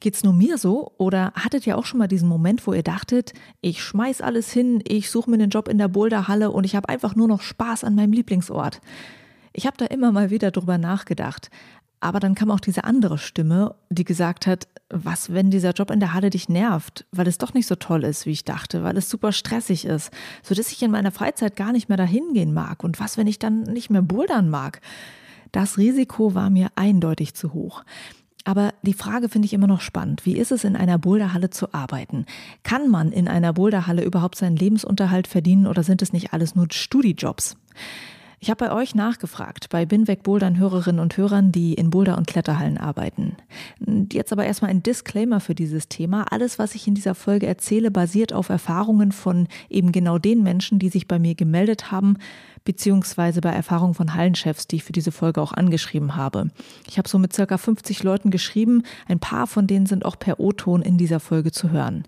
Geht's nur mir so oder hattet ihr auch schon mal diesen Moment, wo ihr dachtet, ich schmeiß alles hin, ich suche mir einen Job in der Boulderhalle und ich habe einfach nur noch Spaß an meinem Lieblingsort? Ich habe da immer mal wieder drüber nachgedacht. Aber dann kam auch diese andere Stimme, die gesagt hat, was, wenn dieser Job in der Halle dich nervt, weil es doch nicht so toll ist, wie ich dachte, weil es super stressig ist, so dass ich in meiner Freizeit gar nicht mehr dahin gehen mag. Und was, wenn ich dann nicht mehr bouldern mag? Das Risiko war mir eindeutig zu hoch. Aber die Frage finde ich immer noch spannend. Wie ist es, in einer Boulderhalle zu arbeiten? Kann man in einer Boulderhalle überhaupt seinen Lebensunterhalt verdienen oder sind es nicht alles nur Studijobs? Ich habe bei euch nachgefragt, bei Binweg Bouldern Hörerinnen und Hörern, die in Boulder- und Kletterhallen arbeiten. Jetzt aber erstmal ein Disclaimer für dieses Thema. Alles, was ich in dieser Folge erzähle, basiert auf Erfahrungen von eben genau den Menschen, die sich bei mir gemeldet haben, beziehungsweise bei Erfahrungen von Hallenchefs, die ich für diese Folge auch angeschrieben habe. Ich habe so mit circa 50 Leuten geschrieben. Ein paar von denen sind auch per O-Ton in dieser Folge zu hören.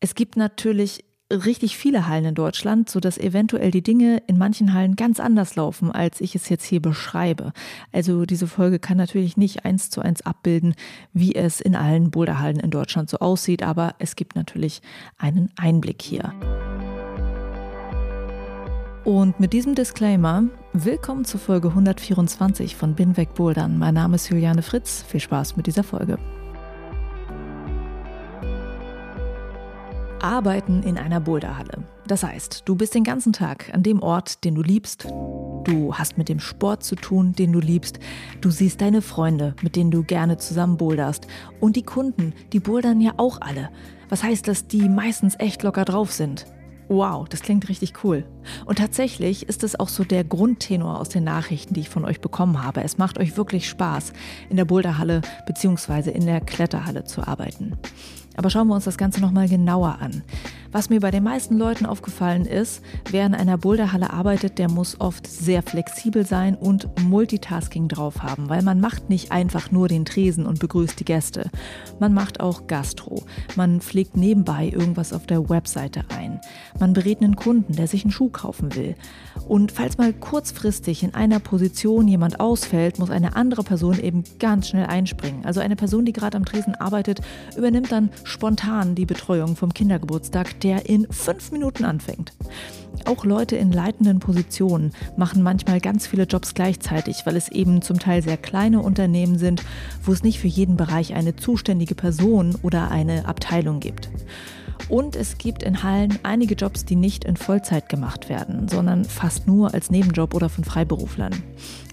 Es gibt natürlich richtig viele Hallen in Deutschland, sodass eventuell die Dinge in manchen Hallen ganz anders laufen, als ich es jetzt hier beschreibe. Also diese Folge kann natürlich nicht eins zu eins abbilden, wie es in allen Boulderhallen in Deutschland so aussieht, aber es gibt natürlich einen Einblick hier. Und mit diesem Disclaimer, willkommen zur Folge 124 von Binweg Bouldern. Mein Name ist Juliane Fritz. Viel Spaß mit dieser Folge. Arbeiten in einer Boulderhalle. Das heißt, du bist den ganzen Tag an dem Ort, den du liebst. Du hast mit dem Sport zu tun, den du liebst. Du siehst deine Freunde, mit denen du gerne zusammen boulderst. Und die Kunden, die bouldern ja auch alle. Was heißt, dass die meistens echt locker drauf sind. Wow, das klingt richtig cool. Und tatsächlich ist es auch so der Grundtenor aus den Nachrichten, die ich von euch bekommen habe. Es macht euch wirklich Spaß, in der Boulderhalle bzw. in der Kletterhalle zu arbeiten. Aber schauen wir uns das Ganze nochmal genauer an. Was mir bei den meisten Leuten aufgefallen ist, wer in einer Boulderhalle arbeitet, der muss oft sehr flexibel sein und Multitasking drauf haben, weil man macht nicht einfach nur den Tresen und begrüßt die Gäste. Man macht auch Gastro. Man pflegt nebenbei irgendwas auf der Webseite ein. Man berät einen Kunden, der sich einen Schuh kaufen will. Und falls mal kurzfristig in einer Position jemand ausfällt, muss eine andere Person eben ganz schnell einspringen. Also eine Person, die gerade am Tresen arbeitet, übernimmt dann spontan die Betreuung vom Kindergeburtstag, der in fünf Minuten anfängt. Auch Leute in leitenden Positionen machen manchmal ganz viele Jobs gleichzeitig, weil es eben zum Teil sehr kleine Unternehmen sind, wo es nicht für jeden Bereich eine zuständige Person oder eine Abteilung gibt. Und es gibt in Hallen einige Jobs, die nicht in Vollzeit gemacht werden, sondern fast nur als Nebenjob oder von Freiberuflern.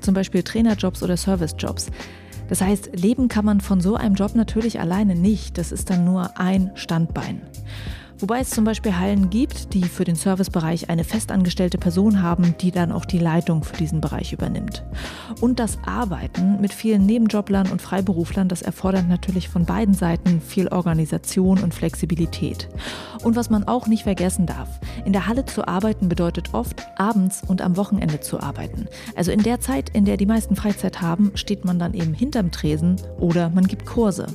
Zum Beispiel Trainerjobs oder Servicejobs. Das heißt, leben kann man von so einem Job natürlich alleine nicht. Das ist dann nur ein Standbein. Wobei es zum Beispiel Hallen gibt, die für den Servicebereich eine festangestellte Person haben, die dann auch die Leitung für diesen Bereich übernimmt. Und das Arbeiten mit vielen Nebenjoblern und Freiberuflern, das erfordert natürlich von beiden Seiten viel Organisation und Flexibilität. Und was man auch nicht vergessen darf, in der Halle zu arbeiten bedeutet oft, abends und am Wochenende zu arbeiten. Also in der Zeit, in der die meisten Freizeit haben, steht man dann eben hinterm Tresen oder man gibt Kurse.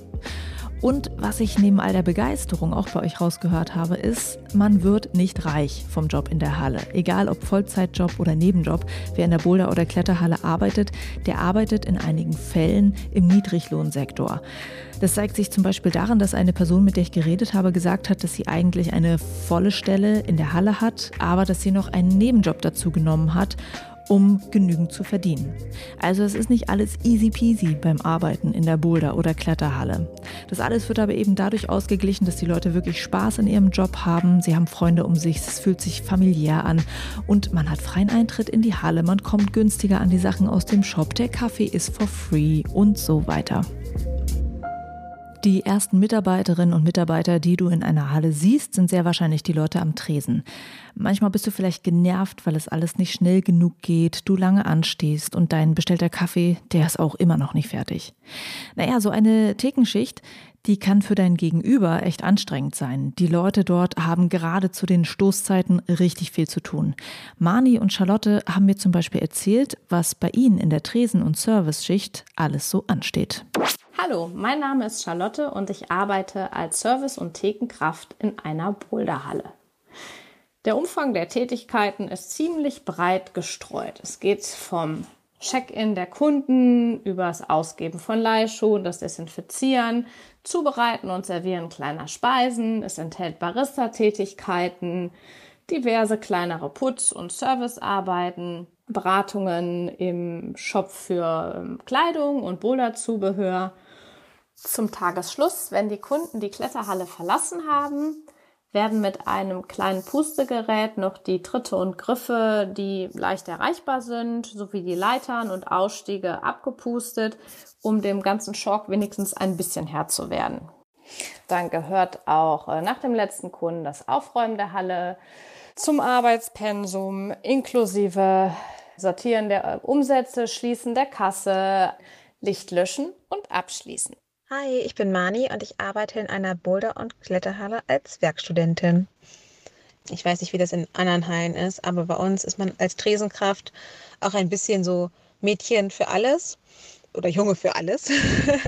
Und was ich neben all der Begeisterung auch bei euch rausgehört habe, ist, man wird nicht reich vom Job in der Halle. Egal ob Vollzeitjob oder Nebenjob, wer in der Boulder- oder Kletterhalle arbeitet, der arbeitet in einigen Fällen im Niedriglohnsektor. Das zeigt sich zum Beispiel daran, dass eine Person, mit der ich geredet habe, gesagt hat, dass sie eigentlich eine volle Stelle in der Halle hat, aber dass sie noch einen Nebenjob dazu genommen hat um genügend zu verdienen. Also es ist nicht alles easy peasy beim Arbeiten in der Boulder- oder Kletterhalle. Das alles wird aber eben dadurch ausgeglichen, dass die Leute wirklich Spaß in ihrem Job haben, sie haben Freunde um sich, es fühlt sich familiär an und man hat freien Eintritt in die Halle, man kommt günstiger an die Sachen aus dem Shop, der Kaffee ist for free und so weiter. Die ersten Mitarbeiterinnen und Mitarbeiter, die du in einer Halle siehst, sind sehr wahrscheinlich die Leute am Tresen. Manchmal bist du vielleicht genervt, weil es alles nicht schnell genug geht, du lange anstehst und dein bestellter Kaffee, der ist auch immer noch nicht fertig. Naja, so eine Thekenschicht, Die kann für dein Gegenüber echt anstrengend sein. Die Leute dort haben gerade zu den Stoßzeiten richtig viel zu tun. Mani und Charlotte haben mir zum Beispiel erzählt, was bei ihnen in der Tresen- und Service-Schicht alles so ansteht. Hallo, mein Name ist Charlotte und ich arbeite als Service- und Thekenkraft in einer Boulderhalle. Der Umfang der Tätigkeiten ist ziemlich breit gestreut. Es geht vom Check-in der Kunden über das Ausgeben von Leihschuhen, das Desinfizieren, Zubereiten und Servieren kleiner Speisen. Es enthält Barista-Tätigkeiten, diverse kleinere Putz- und Servicearbeiten, Beratungen im Shop für ähm, Kleidung und Boulderzubehör. Zum Tagesschluss, wenn die Kunden die Kletterhalle verlassen haben, werden mit einem kleinen Pustegerät noch die Tritte und Griffe, die leicht erreichbar sind, sowie die Leitern und Ausstiege abgepustet, um dem ganzen Schock wenigstens ein bisschen Herr zu werden. Dann gehört auch äh, nach dem letzten Kunden das Aufräumen der Halle zum Arbeitspensum inklusive Sortieren der äh, Umsätze, Schließen der Kasse, Licht löschen und abschließen. Hi, ich bin Mani und ich arbeite in einer Boulder- und Kletterhalle als Werkstudentin. Ich weiß nicht, wie das in anderen Hallen ist, aber bei uns ist man als Tresenkraft auch ein bisschen so Mädchen für alles oder Junge für alles.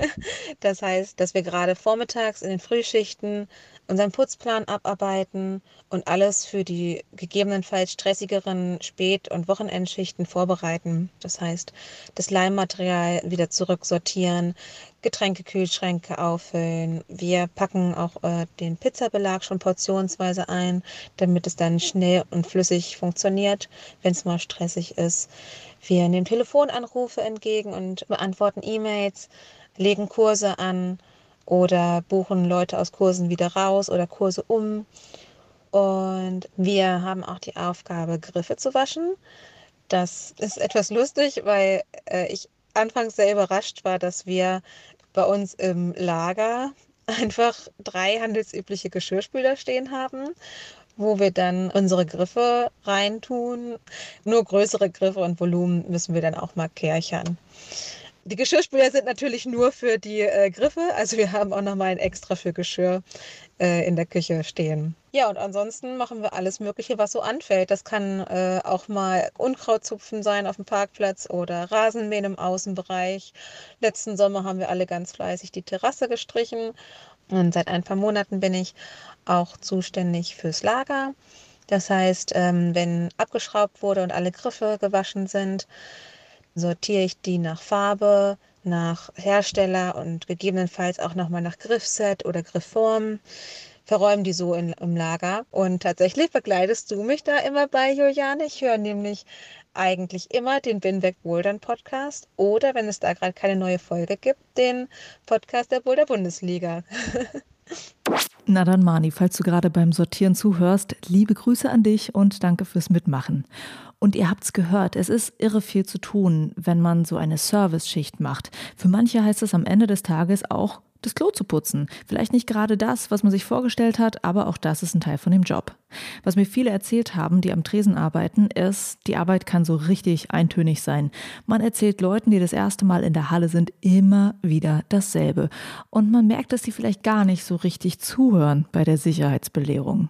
das heißt, dass wir gerade vormittags in den Frühschichten unseren Putzplan abarbeiten und alles für die gegebenenfalls stressigeren Spät- und Wochenendschichten vorbereiten. Das heißt, das Leimmaterial wieder zurücksortieren, Getränkekühlschränke auffüllen. Wir packen auch äh, den Pizzabelag schon portionsweise ein, damit es dann schnell und flüssig funktioniert, wenn es mal stressig ist. Wir nehmen Telefonanrufe entgegen und beantworten E-Mails, legen Kurse an oder buchen Leute aus Kursen wieder raus oder Kurse um. Und wir haben auch die Aufgabe, Griffe zu waschen. Das ist etwas lustig, weil äh, ich anfangs sehr überrascht war, dass wir bei uns im Lager einfach drei handelsübliche Geschirrspüler stehen haben, wo wir dann unsere Griffe reintun. Nur größere Griffe und Volumen müssen wir dann auch mal kärchern. Die Geschirrspüler sind natürlich nur für die äh, Griffe. Also wir haben auch nochmal ein extra für Geschirr äh, in der Küche stehen. Ja, und ansonsten machen wir alles Mögliche, was so anfällt. Das kann äh, auch mal Unkrautzupfen sein auf dem Parkplatz oder Rasenmähen im Außenbereich. Letzten Sommer haben wir alle ganz fleißig die Terrasse gestrichen. Und seit ein paar Monaten bin ich auch zuständig fürs Lager. Das heißt, ähm, wenn abgeschraubt wurde und alle Griffe gewaschen sind, sortiere ich die nach Farbe, nach Hersteller und gegebenenfalls auch nochmal nach Griffset oder Griffform. Verräumen die so in, im Lager. Und tatsächlich begleitest du mich da immer bei, Juliane. Ich höre nämlich eigentlich immer den Binweg Bouldern Podcast oder, wenn es da gerade keine neue Folge gibt, den Podcast der Boulder Bundesliga. Na dann, Mani, falls du gerade beim Sortieren zuhörst, liebe Grüße an dich und danke fürs Mitmachen. Und ihr habt's gehört, es ist irre viel zu tun, wenn man so eine Service-Schicht macht. Für manche heißt es am Ende des Tages auch, das Klo zu putzen. Vielleicht nicht gerade das, was man sich vorgestellt hat, aber auch das ist ein Teil von dem Job. Was mir viele erzählt haben, die am Tresen arbeiten, ist, die Arbeit kann so richtig eintönig sein. Man erzählt Leuten, die das erste Mal in der Halle sind, immer wieder dasselbe. Und man merkt, dass sie vielleicht gar nicht so richtig zuhören bei der Sicherheitsbelehrung.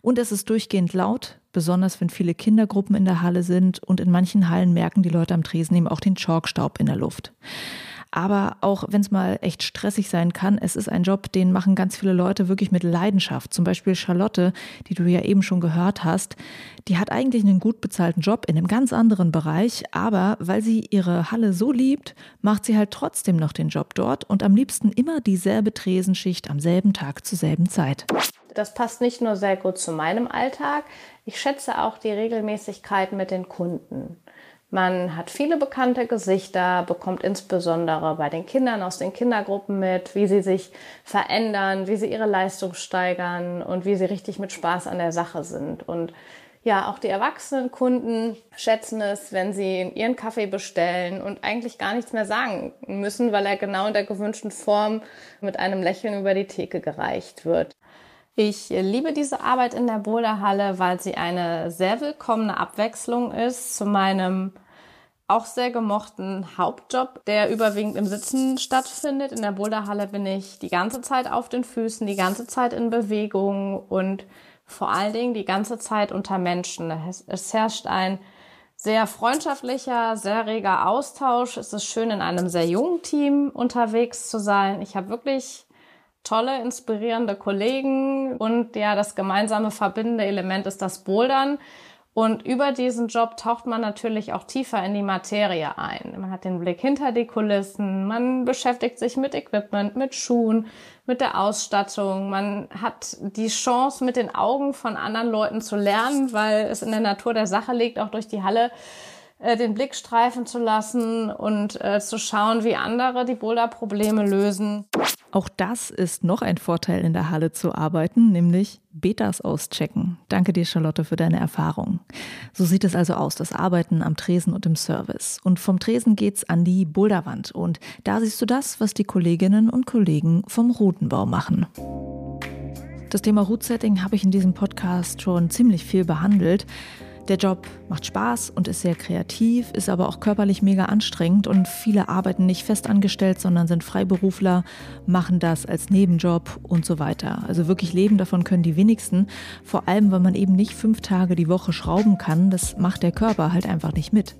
Und es ist durchgehend laut, besonders wenn viele Kindergruppen in der Halle sind und in manchen Hallen merken die Leute am Tresen eben auch den Chalkstaub in der Luft. Aber auch wenn es mal echt stressig sein kann, es ist ein Job, den machen ganz viele Leute wirklich mit Leidenschaft. Zum Beispiel Charlotte, die du ja eben schon gehört hast, die hat eigentlich einen gut bezahlten Job in einem ganz anderen Bereich, aber weil sie ihre Halle so liebt, macht sie halt trotzdem noch den Job dort und am liebsten immer dieselbe Tresenschicht am selben Tag zur selben Zeit. Das passt nicht nur sehr gut zu meinem Alltag, ich schätze auch die Regelmäßigkeit mit den Kunden. Man hat viele bekannte Gesichter, bekommt insbesondere bei den Kindern aus den Kindergruppen mit, wie sie sich verändern, wie sie ihre Leistung steigern und wie sie richtig mit Spaß an der Sache sind. Und ja, auch die erwachsenen Kunden schätzen es, wenn sie ihren Kaffee bestellen und eigentlich gar nichts mehr sagen müssen, weil er genau in der gewünschten Form mit einem Lächeln über die Theke gereicht wird. Ich liebe diese Arbeit in der Boulderhalle, weil sie eine sehr willkommene Abwechslung ist zu meinem auch sehr gemochten Hauptjob, der überwiegend im Sitzen stattfindet. In der Boulderhalle bin ich die ganze Zeit auf den Füßen, die ganze Zeit in Bewegung und vor allen Dingen die ganze Zeit unter Menschen. Es herrscht ein sehr freundschaftlicher, sehr reger Austausch. Es ist schön, in einem sehr jungen Team unterwegs zu sein. Ich habe wirklich tolle, inspirierende Kollegen und ja, das gemeinsame verbindende Element ist das Bouldern. Und über diesen Job taucht man natürlich auch tiefer in die Materie ein. Man hat den Blick hinter die Kulissen, man beschäftigt sich mit Equipment, mit Schuhen, mit der Ausstattung. Man hat die Chance, mit den Augen von anderen Leuten zu lernen, weil es in der Natur der Sache liegt, auch durch die Halle äh, den Blick streifen zu lassen und äh, zu schauen, wie andere die Boulder-Probleme lösen. Auch das ist noch ein Vorteil in der Halle zu arbeiten, nämlich Betas auschecken. Danke dir, Charlotte, für deine Erfahrung. So sieht es also aus, das Arbeiten am Tresen und im Service. Und vom Tresen geht's an die Boulderwand. Und da siehst du das, was die Kolleginnen und Kollegen vom Routenbau machen. Das Thema Route Setting habe ich in diesem Podcast schon ziemlich viel behandelt. Der Job macht Spaß und ist sehr kreativ, ist aber auch körperlich mega anstrengend und viele arbeiten nicht fest angestellt, sondern sind Freiberufler, machen das als Nebenjob und so weiter. Also wirklich leben davon können die wenigsten, vor allem weil man eben nicht fünf Tage die Woche schrauben kann, das macht der Körper halt einfach nicht mit.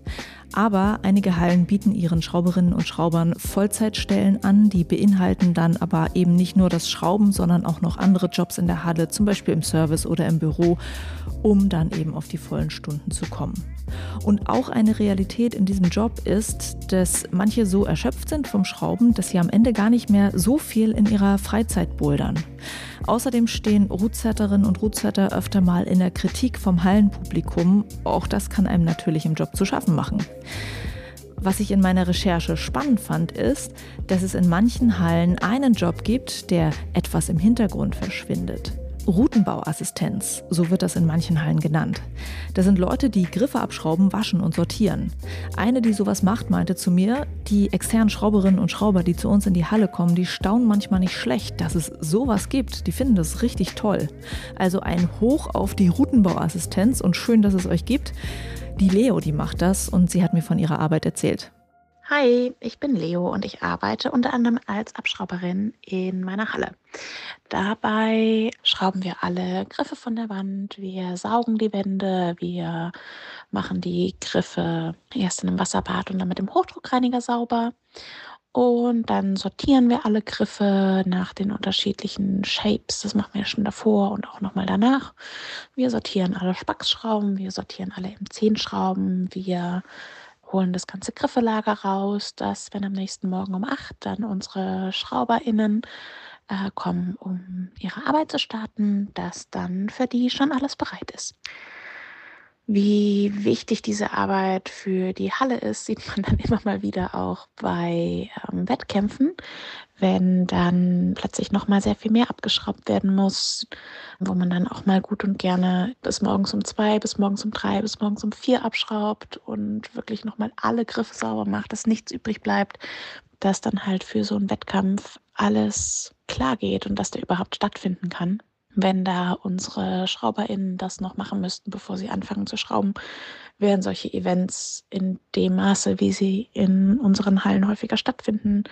Aber einige Hallen bieten ihren Schrauberinnen und Schraubern Vollzeitstellen an, die beinhalten dann aber eben nicht nur das Schrauben, sondern auch noch andere Jobs in der Halle, zum Beispiel im Service oder im Büro, um dann eben auf die vollen Stunden zu kommen. Und auch eine Realität in diesem Job ist, dass manche so erschöpft sind vom Schrauben, dass sie am Ende gar nicht mehr so viel in ihrer Freizeit bouldern. Außerdem stehen Rootsetterinnen und Rootsetter öfter mal in der Kritik vom Hallenpublikum. Auch das kann einem natürlich im Job zu schaffen machen. Was ich in meiner Recherche spannend fand, ist, dass es in manchen Hallen einen Job gibt, der etwas im Hintergrund verschwindet. Routenbauassistenz, so wird das in manchen Hallen genannt. Das sind Leute, die Griffe abschrauben, waschen und sortieren. Eine, die sowas macht, meinte zu mir, die externen Schrauberinnen und Schrauber, die zu uns in die Halle kommen, die staunen manchmal nicht schlecht, dass es sowas gibt. Die finden das richtig toll. Also ein Hoch auf die Routenbauassistenz und schön, dass es euch gibt. Die Leo, die macht das und sie hat mir von ihrer Arbeit erzählt. Hi, ich bin Leo und ich arbeite unter anderem als Abschrauberin in meiner Halle. Dabei schrauben wir alle Griffe von der Wand, wir saugen die Wände, wir machen die Griffe erst in einem Wasserbad und dann mit dem Hochdruckreiniger sauber. Und dann sortieren wir alle Griffe nach den unterschiedlichen Shapes. Das machen wir schon davor und auch nochmal danach. Wir sortieren alle Spacksschrauben, wir sortieren alle M10-Schrauben, wir holen das ganze Griffelager raus, dass wenn am nächsten Morgen um 8 dann unsere SchrauberInnen äh, kommen, um ihre Arbeit zu starten, dass dann für die schon alles bereit ist. Wie wichtig diese Arbeit für die Halle ist, sieht man dann immer mal wieder auch bei ähm, Wettkämpfen, wenn dann plötzlich noch mal sehr viel mehr abgeschraubt werden muss, wo man dann auch mal gut und gerne bis morgens um zwei, bis morgens um drei, bis morgens um vier abschraubt und wirklich noch mal alle Griffe sauber macht, dass nichts übrig bleibt, dass dann halt für so einen Wettkampf alles klar geht und dass der überhaupt stattfinden kann wenn da unsere SchrauberInnen das noch machen müssten, bevor sie anfangen zu schrauben, wären solche Events in dem Maße, wie sie in unseren Hallen häufiger stattfinden,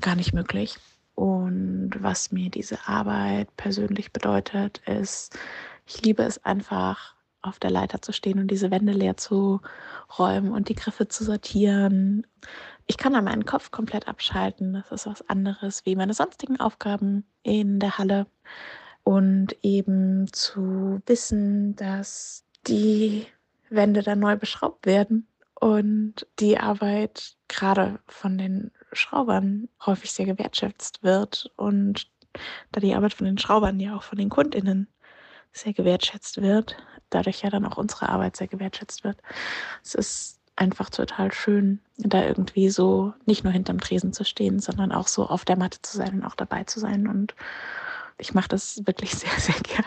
gar nicht möglich. Und was mir diese Arbeit persönlich bedeutet, ist, ich liebe es einfach, auf der Leiter zu stehen und diese Wände leer zu räumen und die Griffe zu sortieren. Ich kann da meinen Kopf komplett abschalten. Das ist was anderes wie meine sonstigen Aufgaben in der Halle und eben zu wissen, dass die Wände dann neu beschraubt werden und die Arbeit gerade von den Schraubern häufig sehr gewertschätzt wird und da die Arbeit von den Schraubern ja auch von den Kundinnen sehr gewertschätzt wird, dadurch ja dann auch unsere Arbeit sehr gewertschätzt wird. Es ist einfach total schön, da irgendwie so nicht nur hinterm Tresen zu stehen, sondern auch so auf der Matte zu sein und auch dabei zu sein und ich mache das wirklich sehr, sehr gerne.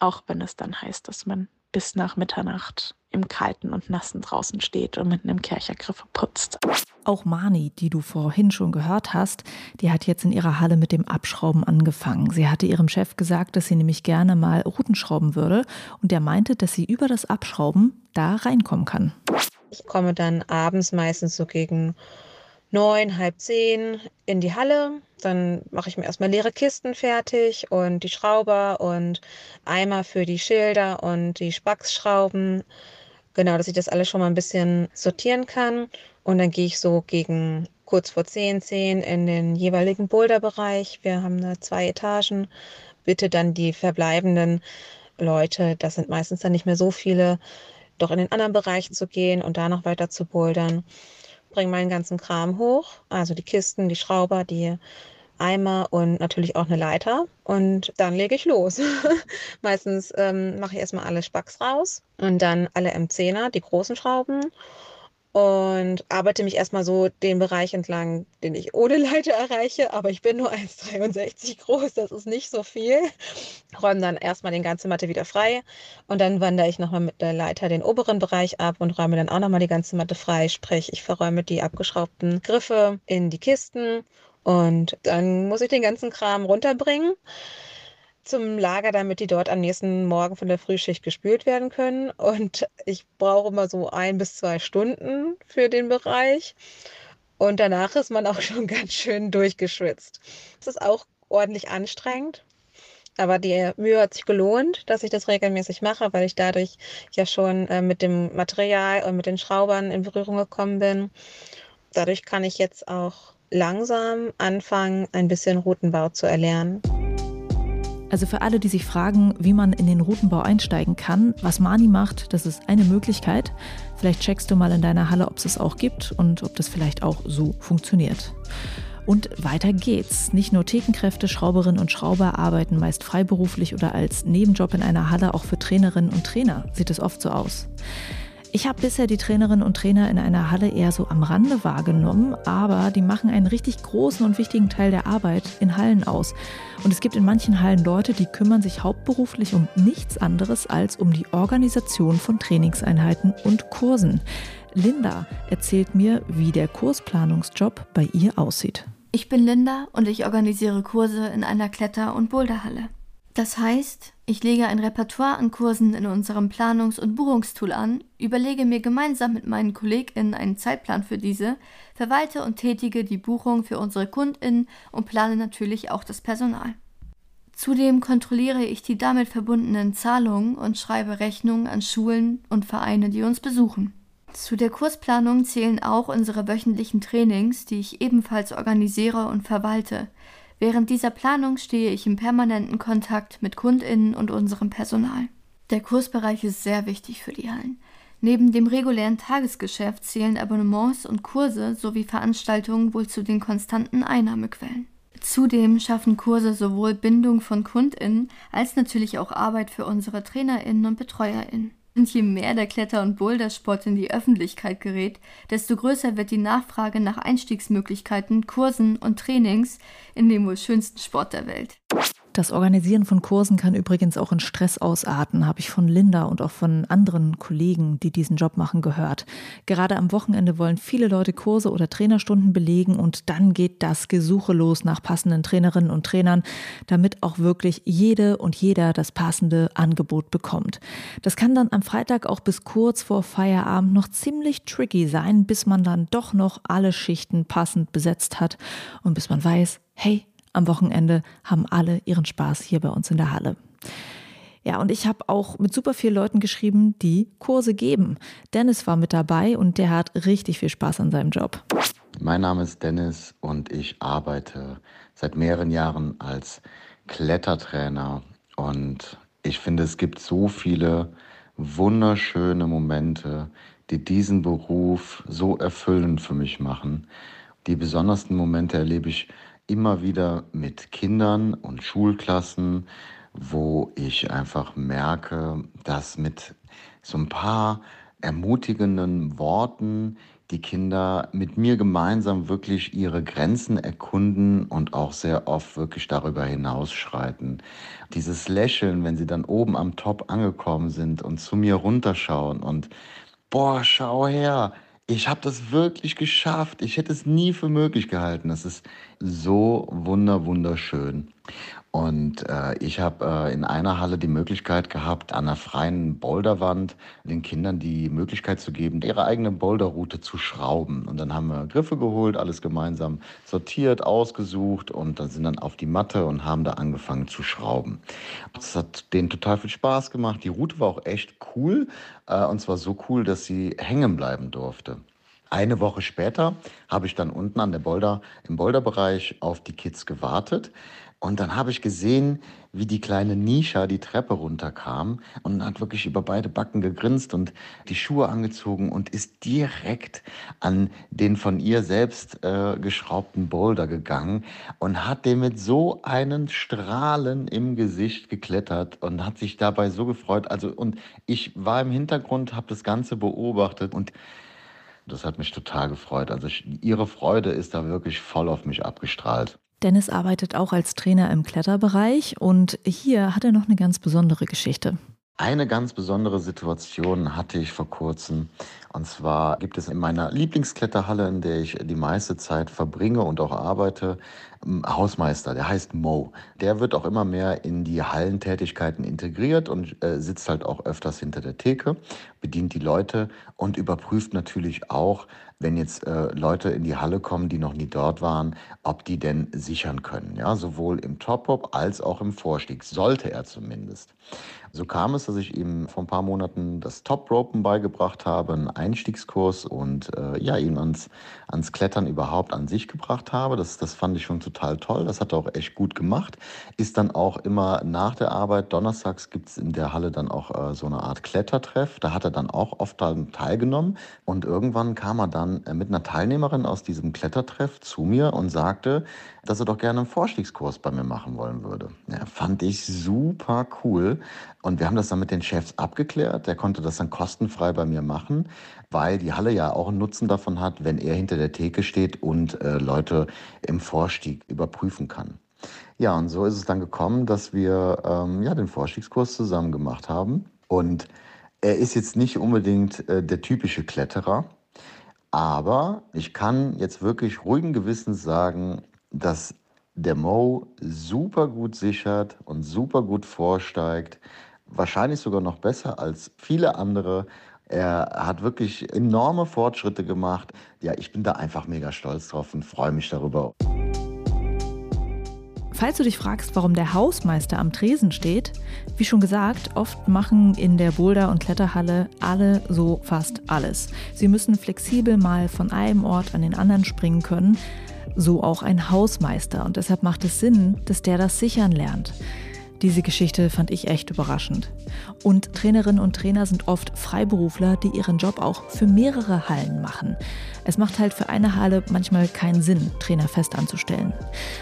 Auch wenn es dann heißt, dass man bis nach Mitternacht im Kalten und Nassen draußen steht und mit einem Kerchergriff putzt. Auch Mani, die du vorhin schon gehört hast, die hat jetzt in ihrer Halle mit dem Abschrauben angefangen. Sie hatte ihrem Chef gesagt, dass sie nämlich gerne mal Routen schrauben würde und der meinte, dass sie über das Abschrauben da reinkommen kann. Ich komme dann abends meistens so gegen neun, halb zehn in die Halle. Dann mache ich mir erstmal leere Kisten fertig und die Schrauber und Eimer für die Schilder und die Spacksschrauben. Genau, dass ich das alles schon mal ein bisschen sortieren kann. Und dann gehe ich so gegen kurz vor zehn, zehn in den jeweiligen Boulderbereich. Wir haben da zwei Etagen. Bitte dann die verbleibenden Leute, das sind meistens dann nicht mehr so viele, doch in den anderen Bereich zu gehen und da noch weiter zu bouldern bringe meinen ganzen Kram hoch, also die Kisten, die Schrauber, die Eimer und natürlich auch eine Leiter. Und dann lege ich los. Meistens ähm, mache ich erstmal alle Spacks raus und dann alle M10er, die großen Schrauben und arbeite mich erstmal so den Bereich entlang, den ich ohne Leiter erreiche. Aber ich bin nur 1,63 groß, das ist nicht so viel. Räume dann erstmal den ganze Matte wieder frei und dann wandere ich nochmal mit der Leiter den oberen Bereich ab und räume dann auch nochmal die ganze Matte frei. Sprich, ich verräume die abgeschraubten Griffe in die Kisten und dann muss ich den ganzen Kram runterbringen zum Lager, damit die dort am nächsten Morgen von der Frühschicht gespült werden können. Und ich brauche immer so ein bis zwei Stunden für den Bereich. Und danach ist man auch schon ganz schön durchgeschwitzt. Es ist auch ordentlich anstrengend. Aber die Mühe hat sich gelohnt, dass ich das regelmäßig mache, weil ich dadurch ja schon äh, mit dem Material und mit den Schraubern in Berührung gekommen bin. Dadurch kann ich jetzt auch langsam anfangen, ein bisschen Routenbau zu erlernen. Also für alle, die sich fragen, wie man in den Routenbau einsteigen kann, was Mani macht, das ist eine Möglichkeit. Vielleicht checkst du mal in deiner Halle, ob es es auch gibt und ob das vielleicht auch so funktioniert. Und weiter geht's. Nicht nur Thekenkräfte, Schrauberinnen und Schrauber arbeiten meist freiberuflich oder als Nebenjob in einer Halle, auch für Trainerinnen und Trainer sieht es oft so aus. Ich habe bisher die Trainerinnen und Trainer in einer Halle eher so am Rande wahrgenommen, aber die machen einen richtig großen und wichtigen Teil der Arbeit in Hallen aus. Und es gibt in manchen Hallen Leute, die kümmern sich hauptberuflich um nichts anderes als um die Organisation von Trainingseinheiten und Kursen. Linda erzählt mir, wie der Kursplanungsjob bei ihr aussieht. Ich bin Linda und ich organisiere Kurse in einer Kletter- und Boulderhalle. Das heißt, ich lege ein Repertoire an Kursen in unserem Planungs- und Buchungstool an, überlege mir gemeinsam mit meinen KollegInnen einen Zeitplan für diese, verwalte und tätige die Buchung für unsere KundInnen und plane natürlich auch das Personal. Zudem kontrolliere ich die damit verbundenen Zahlungen und schreibe Rechnungen an Schulen und Vereine, die uns besuchen. Zu der Kursplanung zählen auch unsere wöchentlichen Trainings, die ich ebenfalls organisiere und verwalte. Während dieser Planung stehe ich im permanenten Kontakt mit Kundinnen und unserem Personal. Der Kursbereich ist sehr wichtig für die Hallen. Neben dem regulären Tagesgeschäft zählen Abonnements und Kurse sowie Veranstaltungen wohl zu den konstanten Einnahmequellen. Zudem schaffen Kurse sowohl Bindung von Kundinnen als natürlich auch Arbeit für unsere Trainerinnen und Betreuerinnen. Und je mehr der Kletter- und Bouldersport in die Öffentlichkeit gerät, desto größer wird die Nachfrage nach Einstiegsmöglichkeiten, Kursen und Trainings in dem wohl schönsten Sport der Welt. Das Organisieren von Kursen kann übrigens auch in Stress ausarten, habe ich von Linda und auch von anderen Kollegen, die diesen Job machen, gehört. Gerade am Wochenende wollen viele Leute Kurse oder Trainerstunden belegen und dann geht das Gesuche los nach passenden Trainerinnen und Trainern, damit auch wirklich jede und jeder das passende Angebot bekommt. Das kann dann am Freitag auch bis kurz vor Feierabend noch ziemlich tricky sein, bis man dann doch noch alle Schichten passend besetzt hat und bis man weiß, hey, am Wochenende haben alle ihren Spaß hier bei uns in der Halle. Ja, und ich habe auch mit super vielen Leuten geschrieben, die Kurse geben. Dennis war mit dabei und der hat richtig viel Spaß an seinem Job. Mein Name ist Dennis und ich arbeite seit mehreren Jahren als Klettertrainer und ich finde, es gibt so viele wunderschöne Momente, die diesen Beruf so erfüllend für mich machen. Die besondersten Momente erlebe ich immer wieder mit Kindern und Schulklassen, wo ich einfach merke, dass mit so ein paar ermutigenden Worten die Kinder mit mir gemeinsam wirklich ihre Grenzen erkunden und auch sehr oft wirklich darüber hinausschreiten. Dieses Lächeln, wenn sie dann oben am Top angekommen sind und zu mir runterschauen und boah, schau her, ich habe das wirklich geschafft. Ich hätte es nie für möglich gehalten. Das ist so wunder wunderschön. Und äh, ich habe äh, in einer Halle die Möglichkeit gehabt, an einer freien Boulderwand den Kindern die Möglichkeit zu geben, ihre eigene Boulderroute zu schrauben. Und dann haben wir Griffe geholt, alles gemeinsam sortiert, ausgesucht und dann sind dann auf die Matte und haben da angefangen zu schrauben. Das hat denen total viel Spaß gemacht. Die Route war auch echt cool. Äh, und zwar so cool, dass sie hängen bleiben durfte. Eine Woche später habe ich dann unten an der Boulder, im Boulderbereich auf die Kids gewartet. Und dann habe ich gesehen, wie die kleine Nisha die Treppe runterkam und hat wirklich über beide Backen gegrinst und die Schuhe angezogen und ist direkt an den von ihr selbst äh, geschraubten Boulder gegangen und hat den mit so einen Strahlen im Gesicht geklettert und hat sich dabei so gefreut. Also und ich war im Hintergrund, habe das Ganze beobachtet und das hat mich total gefreut. Also ich, ihre Freude ist da wirklich voll auf mich abgestrahlt. Dennis arbeitet auch als Trainer im Kletterbereich und hier hat er noch eine ganz besondere Geschichte. Eine ganz besondere Situation hatte ich vor kurzem. Und zwar gibt es in meiner Lieblingskletterhalle, in der ich die meiste Zeit verbringe und auch arbeite, einen Hausmeister, der heißt Mo. Der wird auch immer mehr in die Hallentätigkeiten integriert und äh, sitzt halt auch öfters hinter der Theke, bedient die Leute und überprüft natürlich auch, wenn jetzt äh, Leute in die Halle kommen, die noch nie dort waren, ob die denn sichern können. Ja, sowohl im Top-Hop als auch im Vorstieg. Sollte er zumindest. So kam es, dass ich ihm vor ein paar Monaten das Top-Ropen beigebracht habe, einen Einstiegskurs und äh, ja, ihn ans, ans Klettern überhaupt an sich gebracht habe. Das, das fand ich schon total toll. Das hat er auch echt gut gemacht. Ist dann auch immer nach der Arbeit, donnerstags gibt es in der Halle dann auch äh, so eine Art Klettertreff. Da hat er dann auch oft teilgenommen. Und irgendwann kam er dann äh, mit einer Teilnehmerin aus diesem Klettertreff zu mir und sagte, dass er doch gerne einen Vorstiegskurs bei mir machen wollen würde. Ja, fand ich super cool. Und wir haben das dann mit den Chefs abgeklärt. Der konnte das dann kostenfrei bei mir machen, weil die Halle ja auch einen Nutzen davon hat, wenn er hinter der Theke steht und äh, Leute im Vorstieg überprüfen kann. Ja, und so ist es dann gekommen, dass wir ähm, ja, den Vorstiegskurs zusammen gemacht haben. Und er ist jetzt nicht unbedingt äh, der typische Kletterer, aber ich kann jetzt wirklich ruhigen Gewissens sagen, dass der Mo super gut sichert und super gut vorsteigt. Wahrscheinlich sogar noch besser als viele andere. Er hat wirklich enorme Fortschritte gemacht. Ja, ich bin da einfach mega stolz drauf und freue mich darüber. Falls du dich fragst, warum der Hausmeister am Tresen steht, wie schon gesagt, oft machen in der Boulder- und Kletterhalle alle so fast alles. Sie müssen flexibel mal von einem Ort an den anderen springen können so auch ein Hausmeister und deshalb macht es Sinn, dass der das sichern lernt. Diese Geschichte fand ich echt überraschend. Und Trainerinnen und Trainer sind oft Freiberufler, die ihren Job auch für mehrere Hallen machen. Es macht halt für eine Halle manchmal keinen Sinn, Trainer fest anzustellen.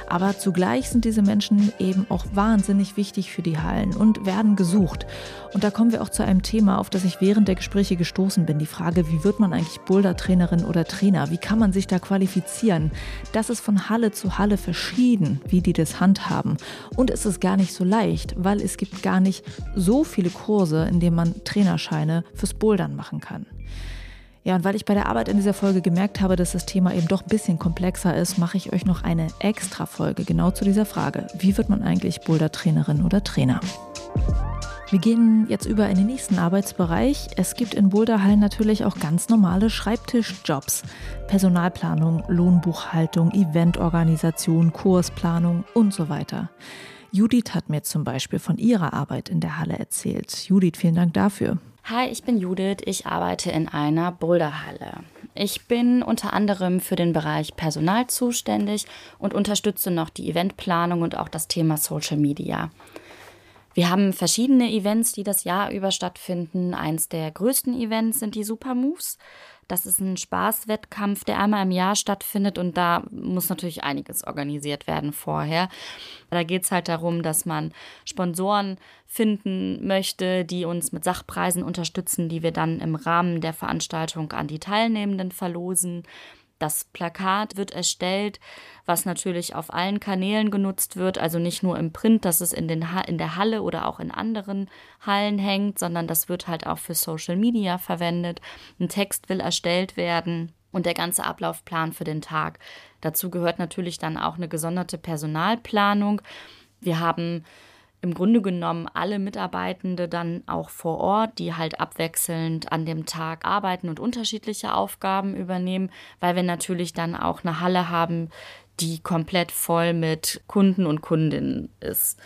Aber zugleich sind diese Menschen eben auch wahnsinnig wichtig für die Hallen und werden gesucht. Und da kommen wir auch zu einem Thema, auf das ich während der Gespräche gestoßen bin. Die Frage, wie wird man eigentlich Boulder-Trainerin oder Trainer? Wie kann man sich da qualifizieren? Das ist von Halle zu Halle verschieden, wie die das handhaben. Und es ist gar nicht so leicht, weil es gibt gar nicht so viele Kurse, in denen man Trainerscheine fürs Bouldern machen kann. Ja, und weil ich bei der Arbeit in dieser Folge gemerkt habe, dass das Thema eben doch ein bisschen komplexer ist, mache ich euch noch eine extra Folge genau zu dieser Frage. Wie wird man eigentlich Boulder-Trainerin oder Trainer? Wir gehen jetzt über in den nächsten Arbeitsbereich. Es gibt in Boulderhallen natürlich auch ganz normale Schreibtischjobs. Personalplanung, Lohnbuchhaltung, Eventorganisation, Kursplanung und so weiter. Judith hat mir zum Beispiel von ihrer Arbeit in der Halle erzählt. Judith, vielen Dank dafür. Hi, ich bin Judith. Ich arbeite in einer Boulderhalle. Ich bin unter anderem für den Bereich Personal zuständig und unterstütze noch die Eventplanung und auch das Thema Social Media. Wir haben verschiedene Events, die das Jahr über stattfinden. Eins der größten Events sind die Supermoves. Das ist ein Spaßwettkampf, der einmal im Jahr stattfindet und da muss natürlich einiges organisiert werden vorher. Da geht es halt darum, dass man Sponsoren finden möchte, die uns mit Sachpreisen unterstützen, die wir dann im Rahmen der Veranstaltung an die Teilnehmenden verlosen. Das Plakat wird erstellt, was natürlich auf allen Kanälen genutzt wird, also nicht nur im Print, dass es in, den ha in der Halle oder auch in anderen Hallen hängt, sondern das wird halt auch für Social Media verwendet. Ein Text will erstellt werden. und der ganze Ablaufplan für den Tag. Dazu gehört natürlich dann auch eine gesonderte Personalplanung. Wir haben im Grunde genommen alle Mitarbeitende dann auch vor Ort, die halt abwechselnd an dem Tag arbeiten und unterschiedliche Aufgaben übernehmen, weil wir natürlich dann auch eine Halle haben, die komplett voll mit Kunden und Kundinnen ist.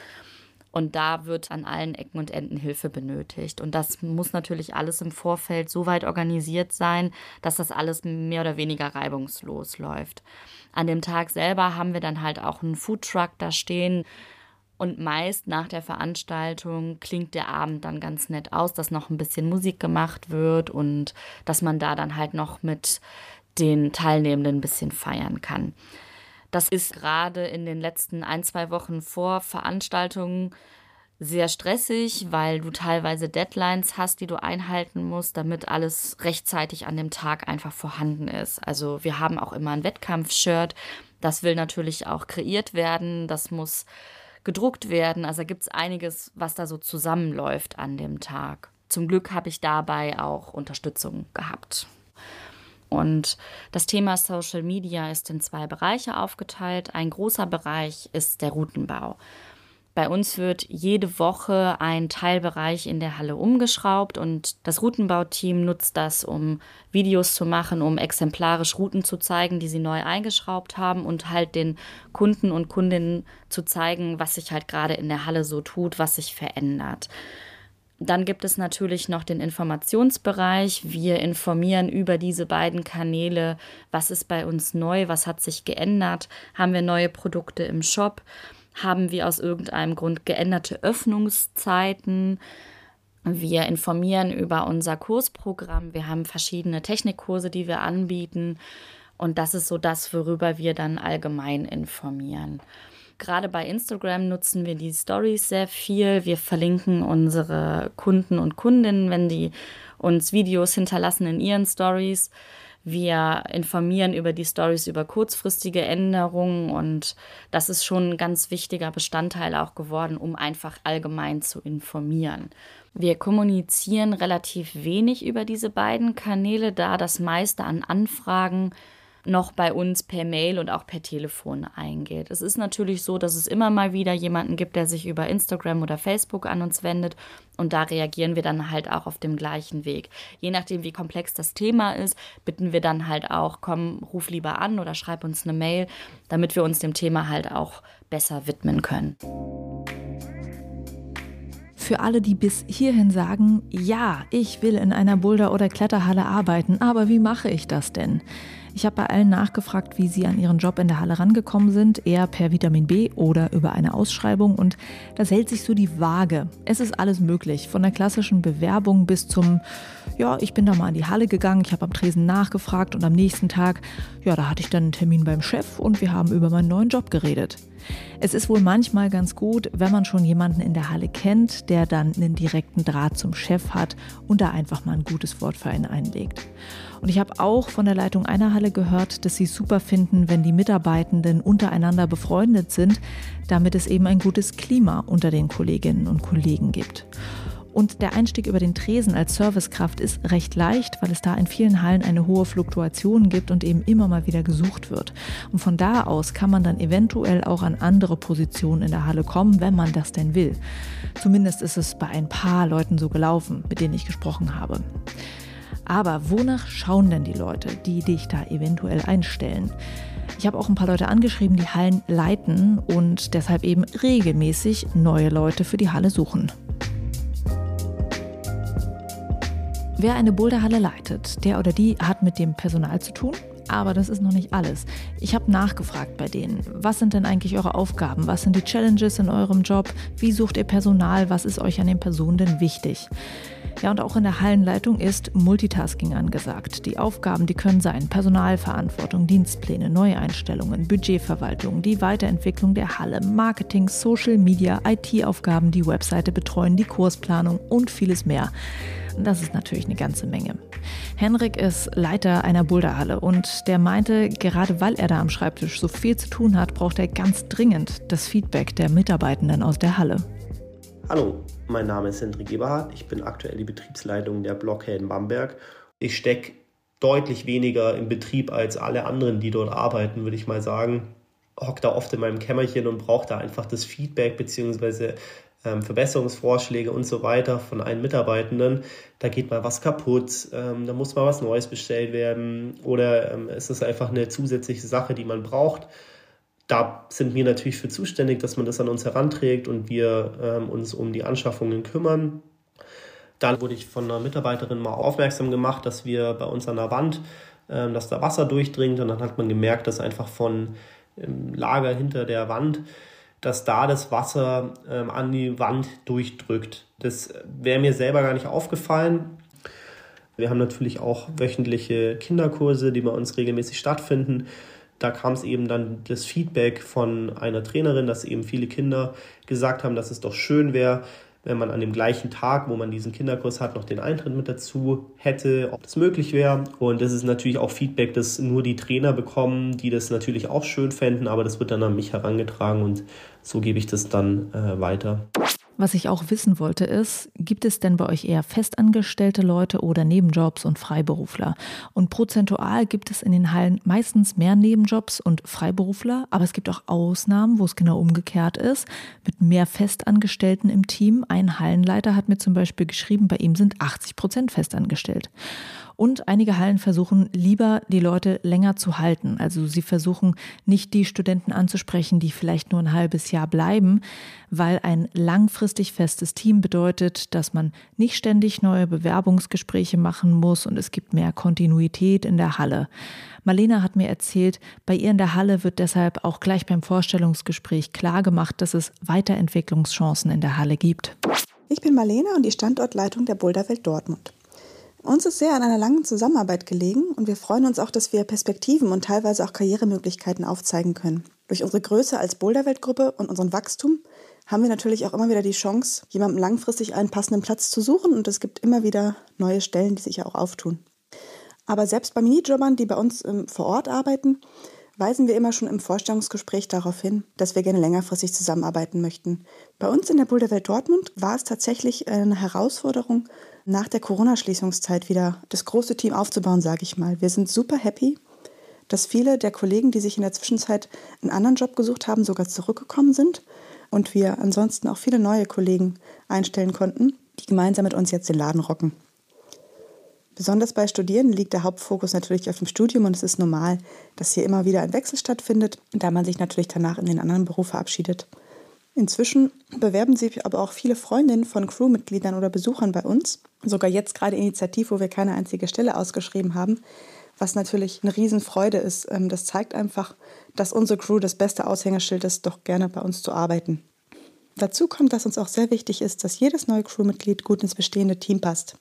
Und da wird an allen Ecken und Enden Hilfe benötigt. Und das muss natürlich alles im Vorfeld so weit organisiert sein, dass das alles mehr oder weniger reibungslos läuft. An dem Tag selber haben wir dann halt auch einen Foodtruck da stehen. Und meist nach der Veranstaltung klingt der Abend dann ganz nett aus, dass noch ein bisschen Musik gemacht wird und dass man da dann halt noch mit den Teilnehmenden ein bisschen feiern kann. Das ist gerade in den letzten ein, zwei Wochen vor Veranstaltungen sehr stressig, weil du teilweise Deadlines hast, die du einhalten musst, damit alles rechtzeitig an dem Tag einfach vorhanden ist. Also wir haben auch immer ein Wettkampfshirt. Das will natürlich auch kreiert werden. Das muss gedruckt werden. Also gibt es einiges, was da so zusammenläuft an dem Tag. Zum Glück habe ich dabei auch Unterstützung gehabt. Und das Thema Social Media ist in zwei Bereiche aufgeteilt. Ein großer Bereich ist der Routenbau. Bei uns wird jede Woche ein Teilbereich in der Halle umgeschraubt und das Routenbauteam nutzt das, um Videos zu machen, um exemplarisch Routen zu zeigen, die sie neu eingeschraubt haben und halt den Kunden und Kundinnen zu zeigen, was sich halt gerade in der Halle so tut, was sich verändert. Dann gibt es natürlich noch den Informationsbereich. Wir informieren über diese beiden Kanäle, was ist bei uns neu, was hat sich geändert, haben wir neue Produkte im Shop, haben wir aus irgendeinem Grund geänderte Öffnungszeiten. Wir informieren über unser Kursprogramm. Wir haben verschiedene Technikkurse, die wir anbieten. Und das ist so das, worüber wir dann allgemein informieren. Gerade bei Instagram nutzen wir die Stories sehr viel. Wir verlinken unsere Kunden und Kundinnen, wenn die uns Videos hinterlassen in ihren Stories. Wir informieren über die Stories über kurzfristige Änderungen und das ist schon ein ganz wichtiger Bestandteil auch geworden, um einfach allgemein zu informieren. Wir kommunizieren relativ wenig über diese beiden Kanäle, da das meiste an Anfragen noch bei uns per Mail und auch per Telefon eingeht. Es ist natürlich so, dass es immer mal wieder jemanden gibt, der sich über Instagram oder Facebook an uns wendet und da reagieren wir dann halt auch auf dem gleichen Weg. Je nachdem, wie komplex das Thema ist, bitten wir dann halt auch, komm, ruf lieber an oder schreib uns eine Mail, damit wir uns dem Thema halt auch besser widmen können für alle, die bis hierhin sagen, ja, ich will in einer Boulder- oder Kletterhalle arbeiten, aber wie mache ich das denn? Ich habe bei allen nachgefragt, wie sie an ihren Job in der Halle rangekommen sind, eher per Vitamin B oder über eine Ausschreibung und das hält sich so die Waage. Es ist alles möglich, von der klassischen Bewerbung bis zum, ja, ich bin da mal in die Halle gegangen, ich habe am Tresen nachgefragt und am nächsten Tag, ja, da hatte ich dann einen Termin beim Chef und wir haben über meinen neuen Job geredet. Es ist wohl manchmal ganz gut, wenn man schon jemanden in der Halle kennt, der dann einen direkten Draht zum Chef hat und da einfach mal ein gutes Wort für einen einlegt. Und ich habe auch von der Leitung einer Halle gehört, dass sie super finden, wenn die Mitarbeitenden untereinander befreundet sind, damit es eben ein gutes Klima unter den Kolleginnen und Kollegen gibt. Und der Einstieg über den Tresen als Servicekraft ist recht leicht, weil es da in vielen Hallen eine hohe Fluktuation gibt und eben immer mal wieder gesucht wird. Und von da aus kann man dann eventuell auch an andere Positionen in der Halle kommen, wenn man das denn will. Zumindest ist es bei ein paar Leuten so gelaufen, mit denen ich gesprochen habe. Aber wonach schauen denn die Leute, die dich da eventuell einstellen? Ich habe auch ein paar Leute angeschrieben, die Hallen leiten und deshalb eben regelmäßig neue Leute für die Halle suchen. Wer eine Boulderhalle leitet, der oder die hat mit dem Personal zu tun. Aber das ist noch nicht alles. Ich habe nachgefragt bei denen. Was sind denn eigentlich eure Aufgaben? Was sind die Challenges in eurem Job? Wie sucht ihr Personal? Was ist euch an den Personen denn wichtig? Ja, und auch in der Hallenleitung ist Multitasking angesagt. Die Aufgaben, die können sein Personalverantwortung, Dienstpläne, Neueinstellungen, Budgetverwaltung, die Weiterentwicklung der Halle, Marketing, Social Media, IT-Aufgaben, die Webseite betreuen, die Kursplanung und vieles mehr. Das ist natürlich eine ganze Menge. Henrik ist Leiter einer Boulderhalle und der meinte, gerade weil er da am Schreibtisch so viel zu tun hat, braucht er ganz dringend das Feedback der Mitarbeitenden aus der Halle. Hallo, mein Name ist Hendrik Eberhardt. Ich bin aktuell die Betriebsleitung der Blockhelden Bamberg. Ich stecke deutlich weniger im Betrieb als alle anderen, die dort arbeiten, würde ich mal sagen. Hockt da oft in meinem Kämmerchen und braucht da einfach das Feedback beziehungsweise ähm, Verbesserungsvorschläge und so weiter von allen Mitarbeitenden. Da geht mal was kaputt, ähm, da muss mal was Neues bestellt werden oder ähm, es ist einfach eine zusätzliche Sache, die man braucht. Da sind wir natürlich für zuständig, dass man das an uns heranträgt und wir ähm, uns um die Anschaffungen kümmern. Dann wurde ich von einer Mitarbeiterin mal aufmerksam gemacht, dass wir bei uns an der Wand, ähm, dass da Wasser durchdringt und dann hat man gemerkt, dass einfach von im Lager hinter der Wand dass da das Wasser ähm, an die Wand durchdrückt. Das wäre mir selber gar nicht aufgefallen. Wir haben natürlich auch wöchentliche Kinderkurse, die bei uns regelmäßig stattfinden. Da kam es eben dann das Feedback von einer Trainerin, dass eben viele Kinder gesagt haben, dass es doch schön wäre, wenn man an dem gleichen Tag, wo man diesen Kinderkurs hat, noch den Eintritt mit dazu hätte, ob das möglich wäre. Und das ist natürlich auch Feedback, das nur die Trainer bekommen, die das natürlich auch schön fänden, aber das wird dann an mich herangetragen und so gebe ich das dann äh, weiter. Was ich auch wissen wollte ist, gibt es denn bei euch eher festangestellte Leute oder Nebenjobs und Freiberufler? Und prozentual gibt es in den Hallen meistens mehr Nebenjobs und Freiberufler, aber es gibt auch Ausnahmen, wo es genau umgekehrt ist, mit mehr Festangestellten im Team. Ein Hallenleiter hat mir zum Beispiel geschrieben, bei ihm sind 80 Prozent festangestellt. Und einige Hallen versuchen lieber, die Leute länger zu halten. Also sie versuchen nicht die Studenten anzusprechen, die vielleicht nur ein halbes Jahr bleiben, weil ein langfristig festes Team bedeutet, dass man nicht ständig neue Bewerbungsgespräche machen muss und es gibt mehr Kontinuität in der Halle. Marlena hat mir erzählt, bei ihr in der Halle wird deshalb auch gleich beim Vorstellungsgespräch klar gemacht, dass es Weiterentwicklungschancen in der Halle gibt. Ich bin Marlena und die Standortleitung der Boulderwelt Dortmund. Uns ist sehr an einer langen Zusammenarbeit gelegen und wir freuen uns auch, dass wir Perspektiven und teilweise auch Karrieremöglichkeiten aufzeigen können. Durch unsere Größe als Boulderweltgruppe und unseren Wachstum haben wir natürlich auch immer wieder die Chance, jemandem langfristig einen passenden Platz zu suchen und es gibt immer wieder neue Stellen, die sich ja auch auftun. Aber selbst bei Minijobbern, die bei uns ähm, vor Ort arbeiten, weisen wir immer schon im Vorstellungsgespräch darauf hin, dass wir gerne längerfristig zusammenarbeiten möchten. Bei uns in der Boulderwelt Dortmund war es tatsächlich eine Herausforderung, nach der Corona-Schließungszeit wieder das große Team aufzubauen, sage ich mal. Wir sind super happy, dass viele der Kollegen, die sich in der Zwischenzeit einen anderen Job gesucht haben, sogar zurückgekommen sind und wir ansonsten auch viele neue Kollegen einstellen konnten, die gemeinsam mit uns jetzt den Laden rocken. Besonders bei Studierenden liegt der Hauptfokus natürlich auf dem Studium und es ist normal, dass hier immer wieder ein Wechsel stattfindet, da man sich natürlich danach in den anderen Beruf verabschiedet. Inzwischen bewerben sich aber auch viele Freundinnen von Crewmitgliedern oder Besuchern bei uns. Sogar jetzt gerade initiativ, wo wir keine einzige Stelle ausgeschrieben haben, was natürlich eine Riesenfreude ist. Ähm, das zeigt einfach, dass unsere Crew das beste Aushängeschild ist, doch gerne bei uns zu arbeiten. Dazu kommt, dass uns auch sehr wichtig ist, dass jedes neue Crewmitglied gut ins bestehende Team passt.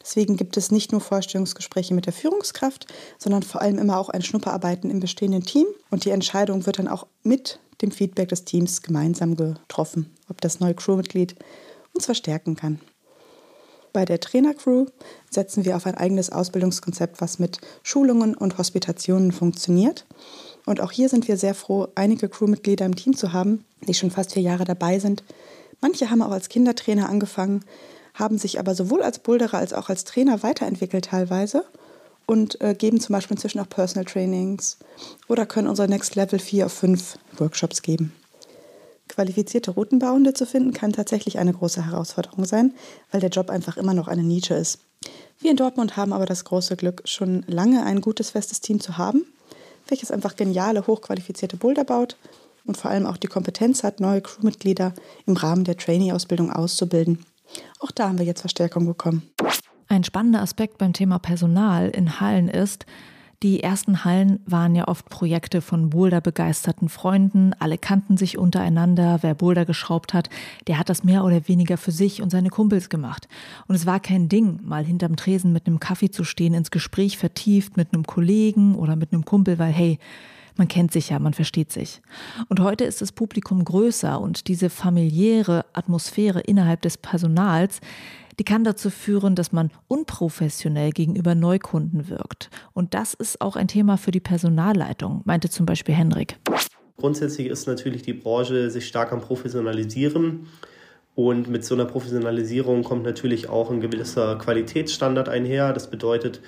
Deswegen gibt es nicht nur Vorstellungsgespräche mit der Führungskraft, sondern vor allem immer auch ein Schnupperarbeiten im bestehenden Team. Und die Entscheidung wird dann auch mit dem Feedback des Teams gemeinsam getroffen, ob das neue Crewmitglied uns verstärken kann. Bei der Trainercrew setzen wir auf ein eigenes Ausbildungskonzept, was mit Schulungen und Hospitationen funktioniert. Und auch hier sind wir sehr froh, einige Crewmitglieder im Team zu haben, die schon fast vier Jahre dabei sind. Manche haben auch als Kindertrainer angefangen, haben sich aber sowohl als Boulderer als auch als Trainer weiterentwickelt teilweise und äh, geben zum Beispiel inzwischen auch Personal Trainings oder können unsere Next Level 4 auf 5 Workshops geben. Qualifizierte Routenbauende zu finden kann tatsächlich eine große Herausforderung sein, weil der Job einfach immer noch eine Nische ist. Wir in Dortmund haben aber das große Glück, schon lange ein gutes, festes Team zu haben, welches einfach geniale, hochqualifizierte Boulder baut und vor allem auch die Kompetenz hat, neue Crewmitglieder im Rahmen der Trainee-Ausbildung auszubilden. Auch da haben wir jetzt Verstärkung bekommen. Ein spannender Aspekt beim Thema Personal in Hallen ist, die ersten Hallen waren ja oft Projekte von Boulder-begeisterten Freunden. Alle kannten sich untereinander. Wer Boulder geschraubt hat, der hat das mehr oder weniger für sich und seine Kumpels gemacht. Und es war kein Ding, mal hinterm Tresen mit einem Kaffee zu stehen, ins Gespräch vertieft mit einem Kollegen oder mit einem Kumpel, weil hey, man kennt sich ja, man versteht sich. Und heute ist das Publikum größer und diese familiäre Atmosphäre innerhalb des Personals, die kann dazu führen, dass man unprofessionell gegenüber Neukunden wirkt. Und das ist auch ein Thema für die Personalleitung, meinte zum Beispiel Henrik. Grundsätzlich ist natürlich die Branche sich stark am Professionalisieren. Und mit so einer Professionalisierung kommt natürlich auch ein gewisser Qualitätsstandard einher. Das bedeutet,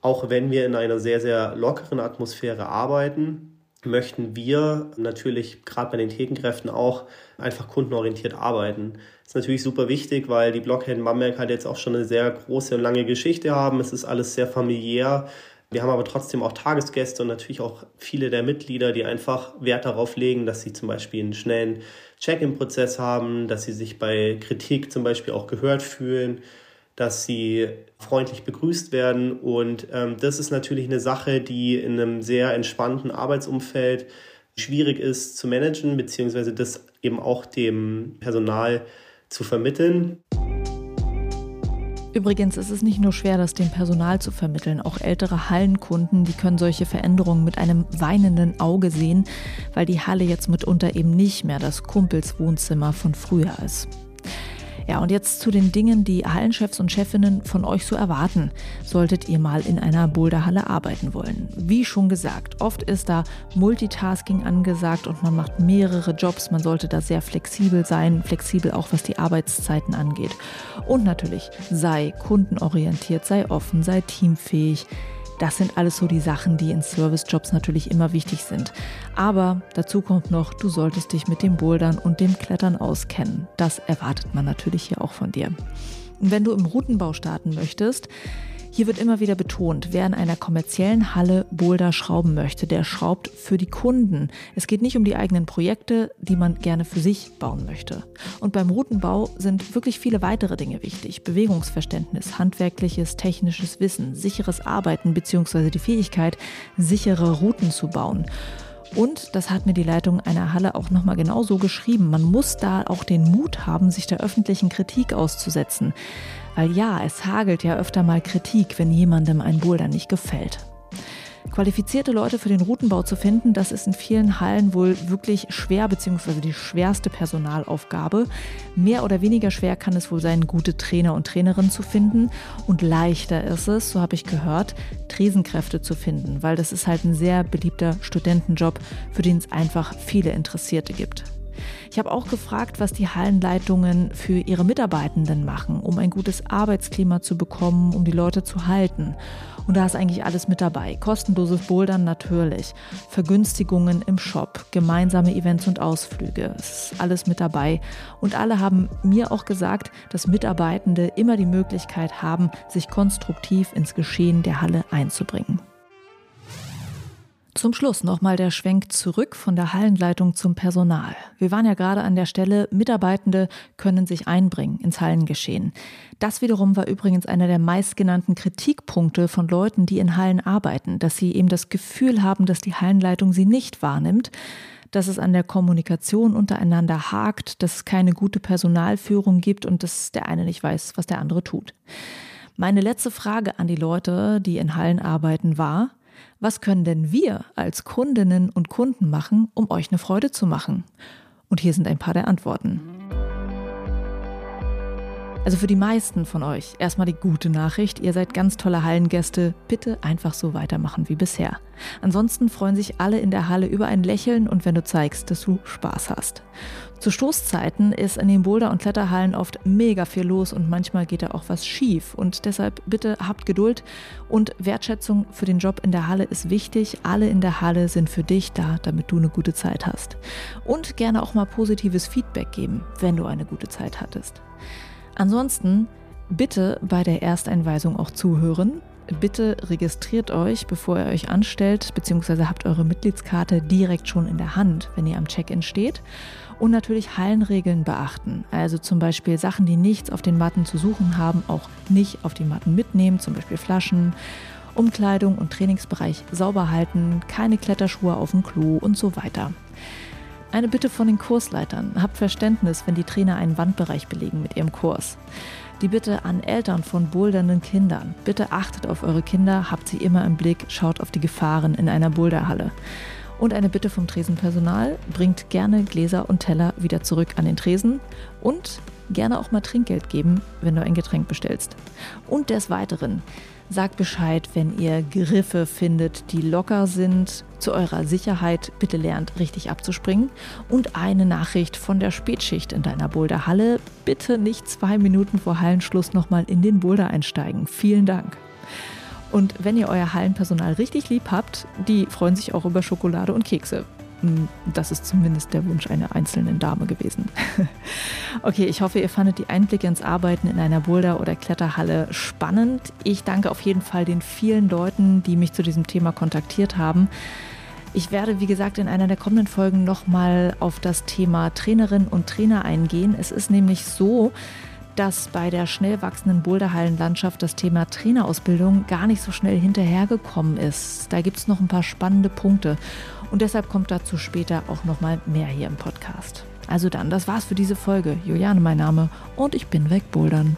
auch wenn wir in einer sehr, sehr lockeren Atmosphäre arbeiten, möchten wir natürlich gerade bei den Thekenkräften auch einfach kundenorientiert arbeiten. Das ist natürlich super wichtig, weil die Blockhelden Bamberg halt jetzt auch schon eine sehr große und lange Geschichte haben. Es ist alles sehr familiär. Wir haben aber trotzdem auch Tagesgäste und natürlich auch viele der Mitglieder, die einfach Wert darauf legen, dass sie zum Beispiel einen schnellen Check-in-Prozess haben, dass sie sich bei Kritik zum Beispiel auch gehört fühlen dass sie freundlich begrüßt werden. Und ähm, das ist natürlich eine Sache, die in einem sehr entspannten Arbeitsumfeld schwierig ist zu managen, beziehungsweise das eben auch dem Personal zu vermitteln. Übrigens ist es nicht nur schwer, das dem Personal zu vermitteln. Auch ältere Hallenkunden, die können solche Veränderungen mit einem weinenden Auge sehen, weil die Halle jetzt mitunter eben nicht mehr das Kumpelswohnzimmer von früher ist. Ja, und jetzt zu den Dingen, die Hallenchefs und Chefinnen von euch so erwarten, solltet ihr mal in einer Boulderhalle arbeiten wollen. Wie schon gesagt, oft ist da Multitasking angesagt und man macht mehrere Jobs. Man sollte da sehr flexibel sein, flexibel auch was die Arbeitszeiten angeht. Und natürlich sei kundenorientiert, sei offen, sei teamfähig. Das sind alles so die Sachen, die in Servicejobs natürlich immer wichtig sind. Aber dazu kommt noch, du solltest dich mit dem Bouldern und dem Klettern auskennen. Das erwartet man natürlich hier auch von dir. Und wenn du im Routenbau starten möchtest, hier wird immer wieder betont, wer in einer kommerziellen Halle Boulder schrauben möchte, der schraubt für die Kunden. Es geht nicht um die eigenen Projekte, die man gerne für sich bauen möchte. Und beim Routenbau sind wirklich viele weitere Dinge wichtig. Bewegungsverständnis, handwerkliches, technisches Wissen, sicheres Arbeiten bzw. die Fähigkeit, sichere Routen zu bauen. Und das hat mir die Leitung einer Halle auch nochmal genau so geschrieben. Man muss da auch den Mut haben, sich der öffentlichen Kritik auszusetzen. Weil ja, es hagelt ja öfter mal Kritik, wenn jemandem ein Boulder nicht gefällt. Qualifizierte Leute für den Routenbau zu finden, das ist in vielen Hallen wohl wirklich schwer bzw. die schwerste Personalaufgabe. Mehr oder weniger schwer kann es wohl sein, gute Trainer und Trainerinnen zu finden. Und leichter ist es, so habe ich gehört, Tresenkräfte zu finden, weil das ist halt ein sehr beliebter Studentenjob, für den es einfach viele Interessierte gibt. Ich habe auch gefragt, was die Hallenleitungen für ihre Mitarbeitenden machen, um ein gutes Arbeitsklima zu bekommen, um die Leute zu halten. Und da ist eigentlich alles mit dabei. Kostenloses Bouldern natürlich, Vergünstigungen im Shop, gemeinsame Events und Ausflüge. Es ist alles mit dabei. Und alle haben mir auch gesagt, dass Mitarbeitende immer die Möglichkeit haben, sich konstruktiv ins Geschehen der Halle einzubringen. Zum Schluss nochmal der Schwenk zurück von der Hallenleitung zum Personal. Wir waren ja gerade an der Stelle, Mitarbeitende können sich einbringen ins Hallengeschehen. Das wiederum war übrigens einer der meistgenannten Kritikpunkte von Leuten, die in Hallen arbeiten, dass sie eben das Gefühl haben, dass die Hallenleitung sie nicht wahrnimmt dass es an der Kommunikation untereinander hakt, dass es keine gute Personalführung gibt und dass der eine nicht weiß, was der andere tut. Meine letzte Frage an die Leute, die in Hallen arbeiten, war, was können denn wir als Kundinnen und Kunden machen, um euch eine Freude zu machen? Und hier sind ein paar der Antworten. Also für die meisten von euch erstmal die gute Nachricht, ihr seid ganz tolle Hallengäste, bitte einfach so weitermachen wie bisher. Ansonsten freuen sich alle in der Halle über ein Lächeln und wenn du zeigst, dass du Spaß hast. Zu Stoßzeiten ist in den Boulder- und Kletterhallen oft mega viel los und manchmal geht da auch was schief. Und deshalb bitte habt Geduld und Wertschätzung für den Job in der Halle ist wichtig. Alle in der Halle sind für dich da, damit du eine gute Zeit hast. Und gerne auch mal positives Feedback geben, wenn du eine gute Zeit hattest. Ansonsten bitte bei der Ersteinweisung auch zuhören. Bitte registriert euch, bevor ihr euch anstellt, beziehungsweise habt eure Mitgliedskarte direkt schon in der Hand, wenn ihr am Check-in steht. Und natürlich Hallenregeln beachten. Also zum Beispiel Sachen, die nichts auf den Matten zu suchen haben, auch nicht auf die Matten mitnehmen, zum Beispiel Flaschen. Umkleidung und Trainingsbereich sauber halten, keine Kletterschuhe auf dem Klo und so weiter. Eine Bitte von den Kursleitern. Habt Verständnis, wenn die Trainer einen Wandbereich belegen mit ihrem Kurs. Die Bitte an Eltern von bouldernden Kindern. Bitte achtet auf eure Kinder, habt sie immer im Blick, schaut auf die Gefahren in einer Boulderhalle. Und eine Bitte vom Tresenpersonal, bringt gerne Gläser und Teller wieder zurück an den Tresen und gerne auch mal Trinkgeld geben, wenn du ein Getränk bestellst. Und des Weiteren, Sagt Bescheid, wenn ihr Griffe findet, die locker sind. Zu eurer Sicherheit bitte lernt richtig abzuspringen. Und eine Nachricht von der Spätschicht in deiner Boulderhalle. Bitte nicht zwei Minuten vor Hallenschluss nochmal in den Boulder einsteigen. Vielen Dank. Und wenn ihr euer Hallenpersonal richtig lieb habt, die freuen sich auch über Schokolade und Kekse. Das ist zumindest der Wunsch einer einzelnen Dame gewesen. okay, ich hoffe, ihr fandet die Einblicke ins Arbeiten in einer Boulder- oder Kletterhalle spannend. Ich danke auf jeden Fall den vielen Leuten, die mich zu diesem Thema kontaktiert haben. Ich werde, wie gesagt, in einer der kommenden Folgen nochmal auf das Thema Trainerinnen und Trainer eingehen. Es ist nämlich so, dass bei der schnell wachsenden Boulderhallenlandschaft das Thema Trainerausbildung gar nicht so schnell hinterhergekommen ist. Da gibt es noch ein paar spannende Punkte. Und deshalb kommt dazu später auch nochmal mehr hier im Podcast. Also dann, das war's für diese Folge. Juliane mein Name und ich bin weg bouldern.